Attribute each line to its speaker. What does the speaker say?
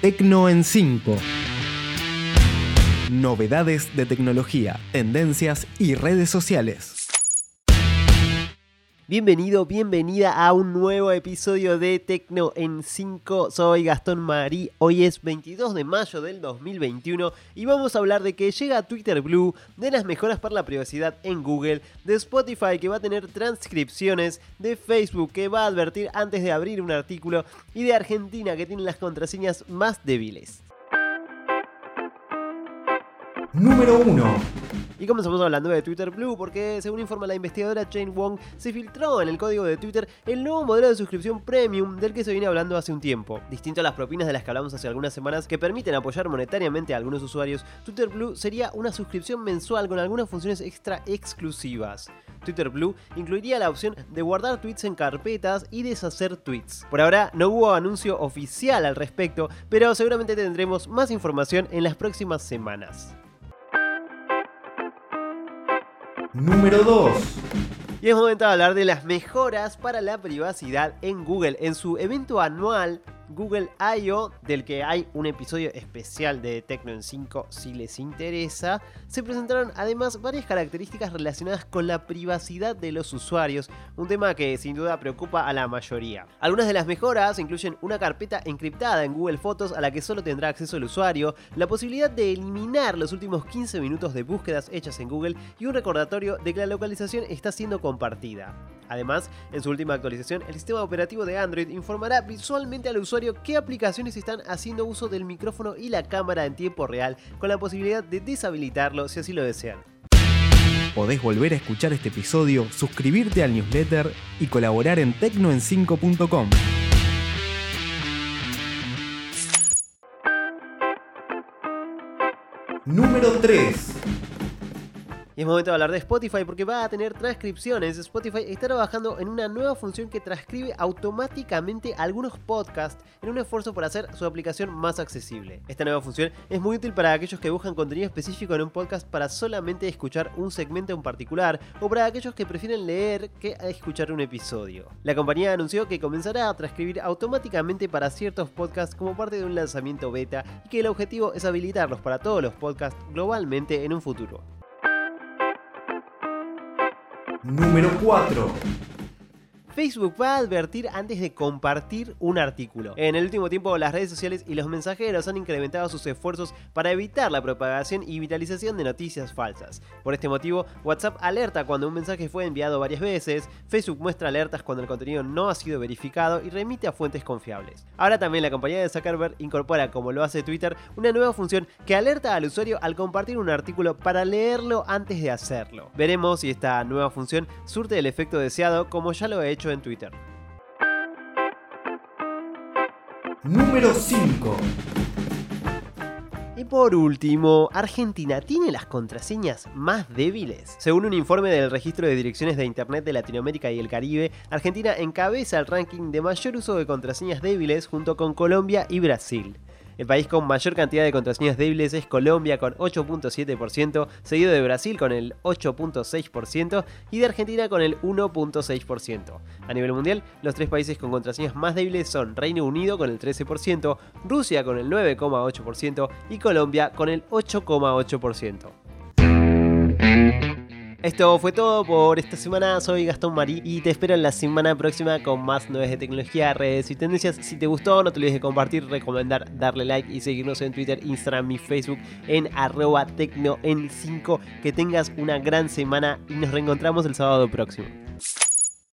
Speaker 1: Tecno en 5. Novedades de tecnología, tendencias y redes sociales.
Speaker 2: Bienvenido, bienvenida a un nuevo episodio de Tecno en 5. Soy Gastón Marí. Hoy es 22 de mayo del 2021 y vamos a hablar de que llega Twitter Blue, de las mejoras para la privacidad en Google, de Spotify que va a tener transcripciones, de Facebook que va a advertir antes de abrir un artículo y de Argentina que tiene las contraseñas más débiles.
Speaker 1: Número 1.
Speaker 2: Y comenzamos hablando de Twitter Blue porque según informa la investigadora Jane Wong, se filtró en el código de Twitter el nuevo modelo de suscripción premium del que se viene hablando hace un tiempo. Distinto a las propinas de las que hablamos hace algunas semanas que permiten apoyar monetariamente a algunos usuarios, Twitter Blue sería una suscripción mensual con algunas funciones extra exclusivas. Twitter Blue incluiría la opción de guardar tweets en carpetas y deshacer tweets. Por ahora no hubo anuncio oficial al respecto, pero seguramente tendremos más información en las próximas semanas.
Speaker 1: Número 2.
Speaker 2: Y es momento de hablar de las mejoras para la privacidad en Google. En su evento anual Google I.O., del que hay un episodio especial de Tecno en 5 si les interesa, se presentaron además varias características relacionadas con la privacidad de los usuarios, un tema que sin duda preocupa a la mayoría. Algunas de las mejoras incluyen una carpeta encriptada en Google Fotos a la que solo tendrá acceso el usuario, la posibilidad de eliminar los últimos 15 minutos de búsquedas hechas en Google y un recordatorio de que la localización está siendo compartida. Además, en su última actualización, el sistema operativo de Android informará visualmente al usuario qué aplicaciones están haciendo uso del micrófono y la cámara en tiempo real, con la posibilidad de deshabilitarlo si así lo desean.
Speaker 1: Podés volver a escuchar este episodio, suscribirte al newsletter y colaborar en tecnoen5.com. Número 3.
Speaker 2: Es momento de hablar de Spotify porque va a tener transcripciones. Spotify está trabajando en una nueva función que transcribe automáticamente algunos podcasts en un esfuerzo por hacer su aplicación más accesible. Esta nueva función es muy útil para aquellos que buscan contenido específico en un podcast para solamente escuchar un segmento en particular o para aquellos que prefieren leer que escuchar un episodio. La compañía anunció que comenzará a transcribir automáticamente para ciertos podcasts como parte de un lanzamiento beta y que el objetivo es habilitarlos para todos los podcasts globalmente en un futuro.
Speaker 1: Número 4.
Speaker 2: Facebook va a advertir antes de compartir un artículo. En el último tiempo, las redes sociales y los mensajeros han incrementado sus esfuerzos para evitar la propagación y vitalización de noticias falsas. Por este motivo, WhatsApp alerta cuando un mensaje fue enviado varias veces, Facebook muestra alertas cuando el contenido no ha sido verificado y remite a fuentes confiables. Ahora también la compañía de Zuckerberg incorpora, como lo hace Twitter, una nueva función que alerta al usuario al compartir un artículo para leerlo antes de hacerlo. Veremos si esta nueva función surte el efecto deseado como ya lo he hecho en Twitter.
Speaker 1: Número 5.
Speaker 2: Y por último, Argentina tiene las contraseñas más débiles. Según un informe del registro de direcciones de Internet de Latinoamérica y el Caribe, Argentina encabeza el ranking de mayor uso de contraseñas débiles junto con Colombia y Brasil. El país con mayor cantidad de contraseñas débiles es Colombia con 8.7%, seguido de Brasil con el 8.6% y de Argentina con el 1.6%. A nivel mundial, los tres países con contraseñas más débiles son Reino Unido con el 13%, Rusia con el 9.8% y Colombia con el 8.8%. Esto fue todo por esta semana. Soy Gastón Marí y te espero en la semana próxima con más nuevas de tecnología, redes y tendencias. Si te gustó, no te olvides de compartir, recomendar, darle like y seguirnos en Twitter, Instagram y Facebook en arroba tecno en 5. Que tengas una gran semana y nos reencontramos el sábado próximo.